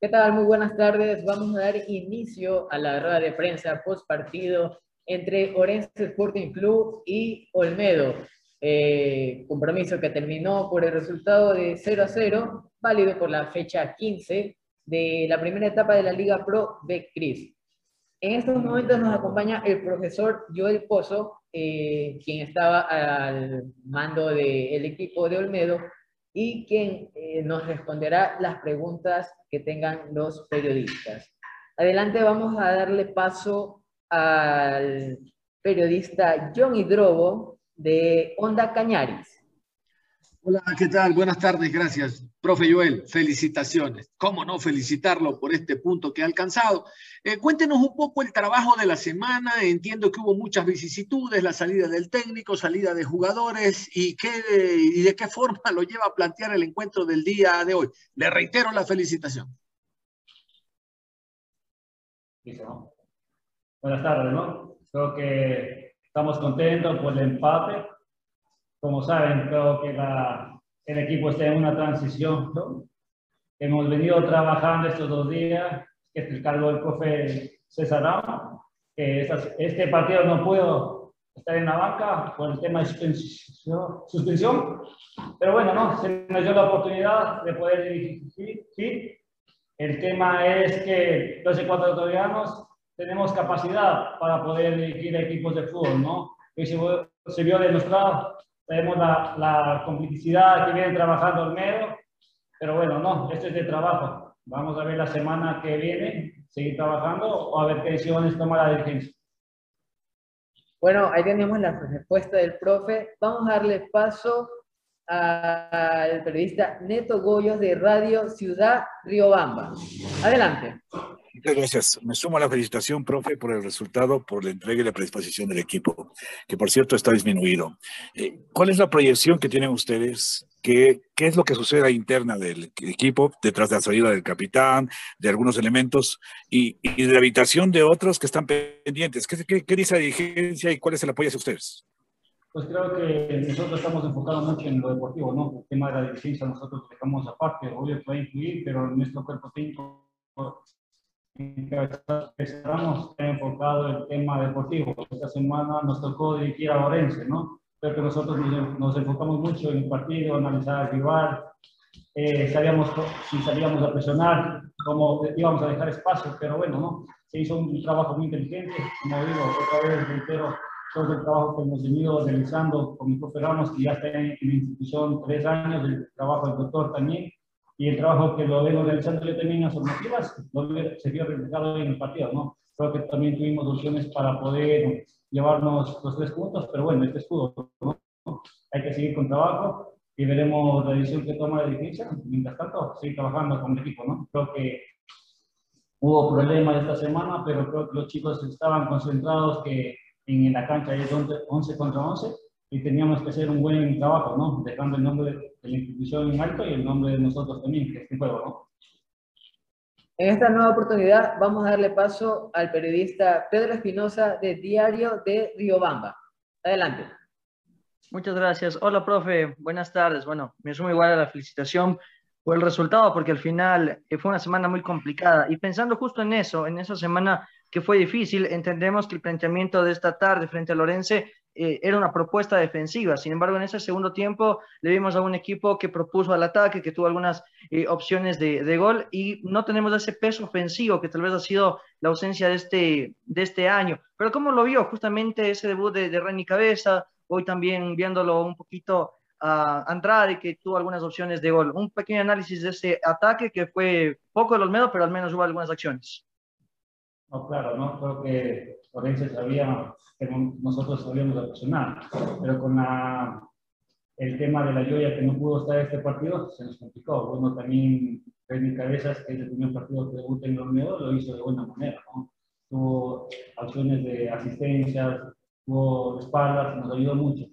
¿Qué tal? Muy buenas tardes. Vamos a dar inicio a la rueda de prensa post partido entre Orense Sporting Club y Olmedo. Eh, compromiso que terminó por el resultado de 0 a 0, válido por la fecha 15 de la primera etapa de la Liga Pro de Cris. En estos momentos nos acompaña el profesor Joel Pozo, eh, quien estaba al mando del equipo de Olmedo y quien eh, nos responderá las preguntas que tengan los periodistas. Adelante vamos a darle paso al periodista John Hidrobo de Onda Cañaris. Hola, ¿qué tal? Buenas tardes, gracias. Profe Joel, felicitaciones. ¿Cómo no felicitarlo por este punto que ha alcanzado? Eh, cuéntenos un poco el trabajo de la semana. Entiendo que hubo muchas vicisitudes, la salida del técnico, salida de jugadores y, qué, y de qué forma lo lleva a plantear el encuentro del día de hoy. Le reitero la felicitación. Buenas tardes, ¿no? Creo que estamos contentos por el empate como saben, creo que el equipo está en una transición. Hemos venido trabajando estos dos días, que es el cargo del profe César Ramos, este partido no puedo estar en la banca por el tema de suspensión, suspensión pero bueno, no, se nos dio la oportunidad de poder dirigir. Sí. El tema es que los ecuatorianos tenemos capacidad para poder dirigir equipos de fútbol, ¿no? Y se, se vio demostrado tenemos la, complicidad que viene trabajando Olmedo, pero bueno, no, esto es de trabajo. Vamos a ver la semana que viene, seguir trabajando o a ver qué decisiones toma la dirigencia. Bueno, ahí tenemos la respuesta del profe. Vamos a darle paso al periodista Neto Goyos de Radio Ciudad Riobamba. Adelante. Muchas gracias. Me sumo a la felicitación, profe, por el resultado, por la entrega y la predisposición del equipo, que por cierto está disminuido. Eh, ¿Cuál es la proyección que tienen ustedes? ¿Qué, ¿Qué es lo que sucede a interna del equipo, detrás de la salida del capitán, de algunos elementos y, y de la habitación de otros que están pendientes? ¿Qué, qué, dice la dirigencia y cuál es el apoyo hacia ustedes? Pues creo que nosotros estamos enfocados mucho en lo deportivo, ¿no? El tema de la dirigencia nosotros dejamos aparte, obvio a influir, pero nuestro cuerpo técnico estamos enfocado en el tema deportivo. Esta semana nos tocó dirigir a Orense, ¿no? Creo que nosotros nos, enfocamos mucho en el partido, analizar al rival, eh, sabíamos si salíamos a presionar, cómo íbamos a dejar espacio, pero bueno, ¿no? Se hizo un trabajo muy inteligente, como digo, otra vez reitero, todo el trabajo que hemos venido realizando con mi profe Ramos, que ya está en, en la institución tres años, el trabajo del doctor también, y el trabajo que lo vengo realizando yo también en las formativas se vio reflejado en el partido, ¿no? Creo que también tuvimos opciones para poder llevarnos los tres puntos, pero bueno, este escudo, ¿no? Hay que seguir con trabajo y veremos la decisión que toma la dirigencia. Mientras tanto, seguir trabajando con el equipo, ¿no? Creo que hubo problemas esta semana, pero creo que los chicos estaban concentrados que en la cancha es 11 contra 11 y teníamos que hacer un buen trabajo, ¿no? Dejando el nombre de la institución en alto y el nombre de nosotros también, que es el juego, ¿no? En esta nueva oportunidad vamos a darle paso al periodista Pedro Espinosa de Diario de Riobamba. Adelante. Muchas gracias. Hola, profe. Buenas tardes. Bueno, me sumo igual a la felicitación por el resultado, porque al final eh, fue una semana muy complicada. Y pensando justo en eso, en esa semana que fue difícil, entendemos que el planteamiento de esta tarde frente a Lorense eh, era una propuesta defensiva. Sin embargo, en ese segundo tiempo le vimos a un equipo que propuso al ataque, que tuvo algunas eh, opciones de, gol y no tenemos ese peso ofensivo que tal vez ha sido la ausencia de este, de este año. Pero ¿cómo lo vio justamente ese debut de, de Reni Cabeza? Hoy también viéndolo un poquito a Andrade, que tuvo algunas opciones de gol. Un pequeño análisis de ese ataque que fue poco de Olmedo, pero al menos hubo algunas acciones. No, claro, no creo que Orense sabía que nosotros sabíamos presionar, pero con la, el tema de la Joya que no pudo estar este partido, se nos complicó. Bueno, también Freddy Cabezas, que es el primer partido que debuta en Olmedo, lo hizo de buena manera, ¿no? Tuvo acciones de asistencia, tuvo espaldas, nos ayudó mucho.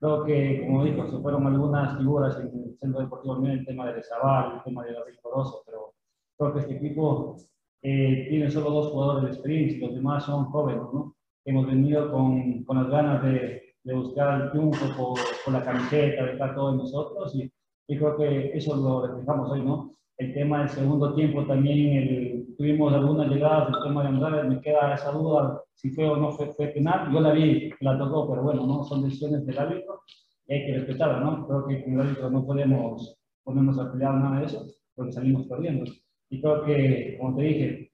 Creo que, como dijo, se fueron algunas figuras en el Centro Deportivo el tema de Zabal, el tema de Gabriel Corozo, pero creo que este equipo eh, tiene solo dos jugadores de experiencia, los demás son jóvenes, ¿no? Hemos venido con, con las ganas de, de, buscar el triunfo por, por, la camiseta, de estar todos nosotros y Y creo que eso lo reflejamos hoy, ¿no? El tema del segundo tiempo también, el, tuvimos algunas llegadas, el tema de Andrade, me queda esa duda si fue o no fue, fue penal. Yo la vi, la tocó, pero bueno, ¿no? Son decisiones del árbitro y hay que respetarla, ¿no? Creo que con el árbitro no podemos ponernos a pelear nada de eso, porque salimos perdiendo. Y creo que, como te dije,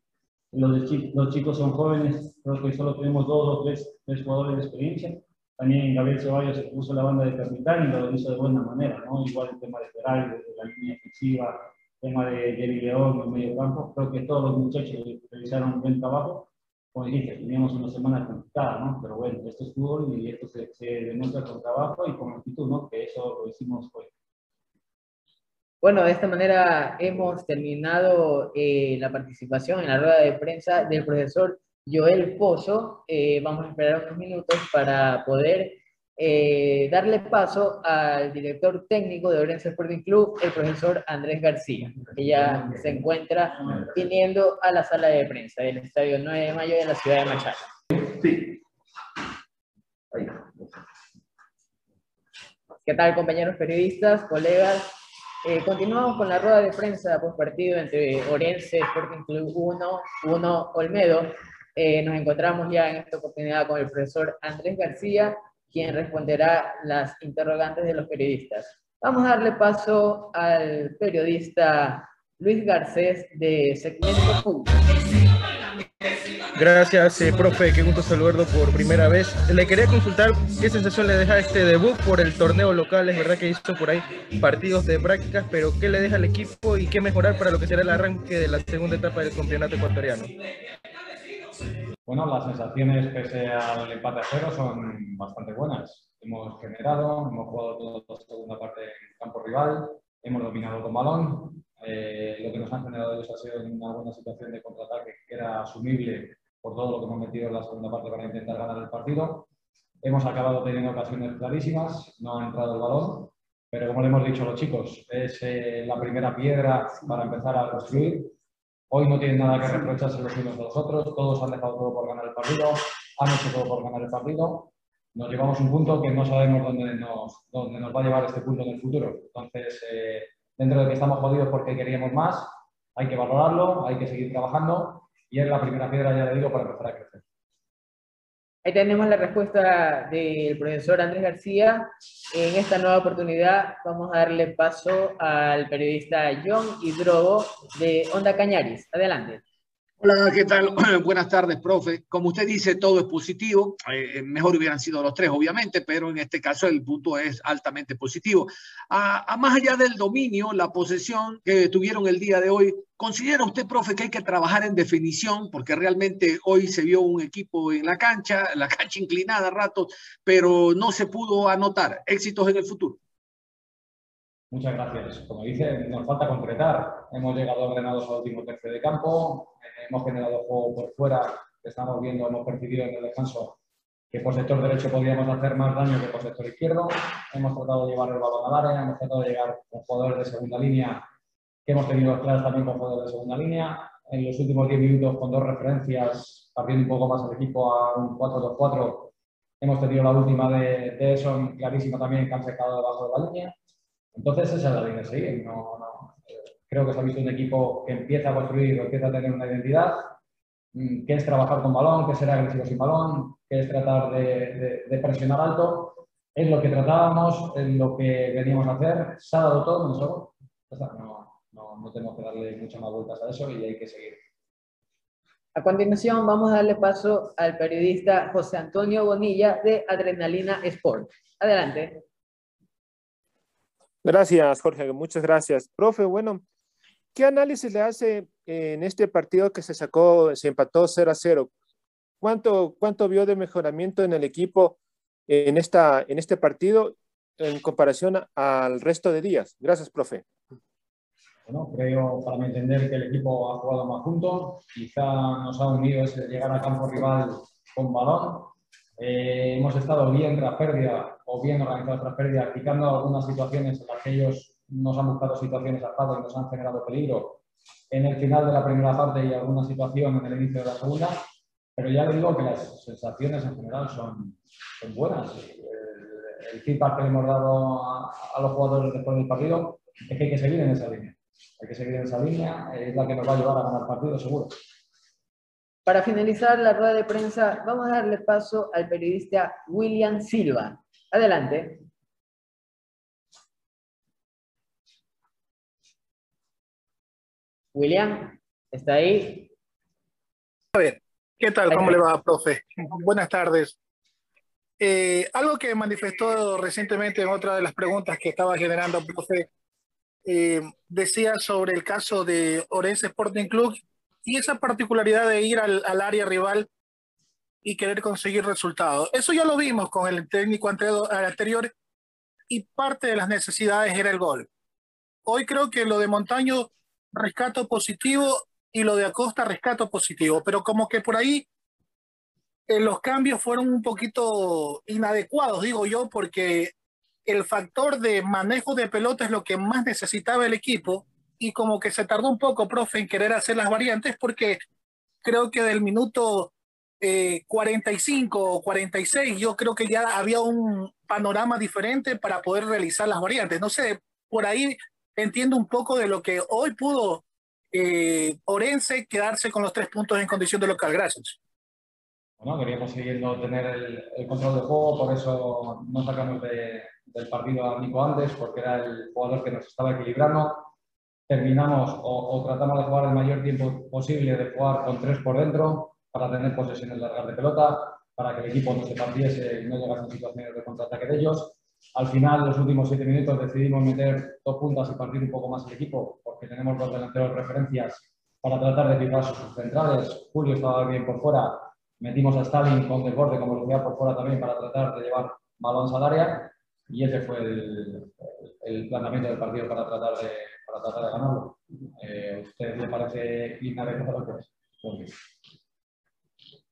los, los chicos son jóvenes, creo que solo tenemos dos o tres, tres jugadores de experiencia. También Gabriel Ceballos se puso la banda de capitán y lo hizo de buena manera, ¿no? Igual el tema de Ferrari, la línea ofensiva, tema de Jerry León el medio campo, creo que todos los muchachos realizaron un buen trabajo. Como dijiste, teníamos una semana complicada, ¿no? Pero bueno, esto es fútbol y esto se, se demuestra con trabajo y con actitud, ¿no? Que eso lo hicimos hoy. Bueno, de esta manera hemos terminado eh, la participación en la rueda de prensa del profesor Joel Pozo. Eh, vamos a esperar unos minutos para poder eh, darle paso al director técnico de Orense Sporting Club, el profesor Andrés García, que ya se encuentra viniendo a la sala de prensa del Estadio 9 de Mayo de la ciudad de Machala. Sí. ¿Qué tal, compañeros periodistas, colegas? Eh, continuamos con la rueda de prensa post partido entre Orense Sporting Club 1, 1 Olmedo. Eh, nos encontramos ya en esta oportunidad con el profesor Andrés García, quien responderá las interrogantes de los periodistas. Vamos a darle paso al periodista Luis Garcés de Segmento Fútbol. Gracias, eh, profe, qué gusto saludarlo por primera vez. Le quería consultar qué sensación le deja este debut por el torneo local. Es verdad que hizo por ahí partidos de prácticas, pero qué le deja al equipo y qué mejorar para lo que será el arranque de la segunda etapa del campeonato ecuatoriano. Bueno, las sensaciones pese al empate a cero son bastante buenas. Hemos generado, hemos jugado toda la segunda parte en campo rival, hemos dominado con balón. Eh, lo que nos han generado ellos ha sido una buena situación de contraataque que era asumible por todo lo que hemos metido en la segunda parte para intentar ganar el partido. Hemos acabado teniendo ocasiones clarísimas, no ha entrado el balón, pero como le hemos dicho a los chicos, es eh, la primera piedra para empezar a construir Hoy no tienen nada que reprocharse los unos a los otros, todos han dejado todo por ganar el partido, han hecho todo por ganar el partido. Nos llevamos un punto que no sabemos dónde nos, dónde nos va a llevar este punto en el futuro. Entonces, eh, dentro de que estamos jodidos porque queríamos más, hay que valorarlo, hay que seguir trabajando y es la primera piedra, ya le digo, para empezar a crecer. Ahí tenemos la respuesta del profesor Andrés García. En esta nueva oportunidad vamos a darle paso al periodista John Hidrogo de Onda Cañaris. Adelante. Hola, ¿qué tal? Buenas tardes, profe. Como usted dice, todo es positivo. Eh, mejor hubieran sido los tres, obviamente, pero en este caso el punto es altamente positivo. A, más allá del dominio, la posesión que tuvieron el día de hoy, ¿considera usted, profe, que hay que trabajar en definición? Porque realmente hoy se vio un equipo en la cancha, la cancha inclinada a ratos, pero no se pudo anotar. ¿Éxitos en el futuro? Muchas gracias. Como dice, nos falta concretar. Hemos llegado ordenados al último tercio de campo, hemos generado juego por fuera, estamos viendo, hemos percibido en el descanso que por sector derecho podríamos hacer más daño que por sector izquierdo. Hemos tratado de llevar el balón al área, hemos tratado de llegar con jugadores de segunda línea, que hemos tenido claras también con jugadores de segunda línea. En los últimos 10 minutos, con dos referencias, partiendo un poco más el equipo a un 4-2-4, hemos tenido la última de, de eso clarísima también, que han secado debajo de la línea. Entonces, esa es la línea a seguir. creo que se ha visto un equipo que empieza a construir o empieza a tener una identidad, mm, que es trabajar con balón, que es ser agresivo sin balón, que es tratar de, presionar alto. Es lo que tratábamos, es lo que veníamos a hacer. Se ha dado todo, no, no, no tenemos que darle muchas más vueltas a eso y hay que seguir. A continuación, vamos a darle paso al periodista José Antonio Bonilla de Adrenalina Sport. Adelante. Gracias, Jorge. Muchas gracias. Profe, bueno, ¿qué análisis le hace en este partido que se sacó, se empató 0 a 0? ¿Cuánto, cuánto vio de mejoramiento en el equipo en, esta, en este partido en comparación al resto de días? Gracias, profe. Bueno, creo, para entender, que el equipo ha jugado más junto. Quizá nos ha unido ese llegar a campo rival con balón eh, hemos estado bien tras pérdida o bien organizados tras pérdida, aplicando algunas situaciones en las que ellos nos han buscado situaciones atadas y nos han generado peligro en el final de la primera parte y alguna situación en el inicio de la segunda. Pero ya le digo que las sensaciones en general son, buenas. el feedback que le hemos dado a, a, los jugadores después del partido es que hay que seguir en esa línea. Hay que seguir en esa línea, es la que nos va a llevar a ganar el partido, seguro. Para finalizar la rueda de prensa, vamos a darle paso al periodista William Silva. Adelante. William, ¿está ahí? A ver, ¿qué tal? ¿Cómo le va, profe? Buenas tardes. Eh, algo que manifestó recientemente en otra de las preguntas que estaba generando, profe, eh, decía sobre el caso de Orense Sporting Club y esa particularidad de ir al, área rival y querer conseguir resultados. Eso ya lo vimos con el técnico anterior y parte de las necesidades era el gol. Hoy creo que lo de Montaño rescato positivo y lo de Acosta rescato positivo, pero como que por ahí eh, los cambios fueron un poquito inadecuados, digo yo, porque el factor de manejo de pelota es lo que más necesitaba el equipo y como que se tardó un poco, profe, en querer hacer las variantes porque creo que del minuto eh, 45 o 46 yo creo que ya había un panorama diferente para poder realizar las variantes. No sé, por ahí entiendo un poco de lo que hoy pudo eh, Orense quedarse con los tres puntos en condición de local. Gracias. Bueno, queríamos seguir tener el, el, control del juego, por eso no sacamos de, del partido a Nico Andes, porque era el jugador que nos estaba equilibrando. Terminamos o, o, tratamos de jugar el mayor tiempo posible, de jugar con tres por dentro, para tener posesiones largas de pelota, para que el equipo no se partiese y no llegase en situaciones de contraataque de ellos. Al final, los últimos siete minutos, decidimos meter dos puntas y partir un poco más el equipo, porque tenemos dos delanteros referencias para tratar de fijar sus centrales. Julio estaba bien por fuera, metimos a Stalin con desborde como velocidad por fuera también para tratar de llevar balones al área y ese fue el, el planteamiento del partido para tratar de, tratar de ganarlo. Eh, ¿Usted le parece? Pues,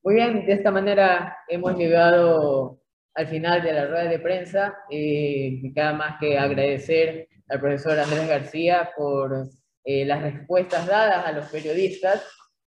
Muy bien, de esta manera hemos llegado al final de la rueda de prensa. Eh, queda más que agradecer al profesor Andrés García por eh, las respuestas dadas a los periodistas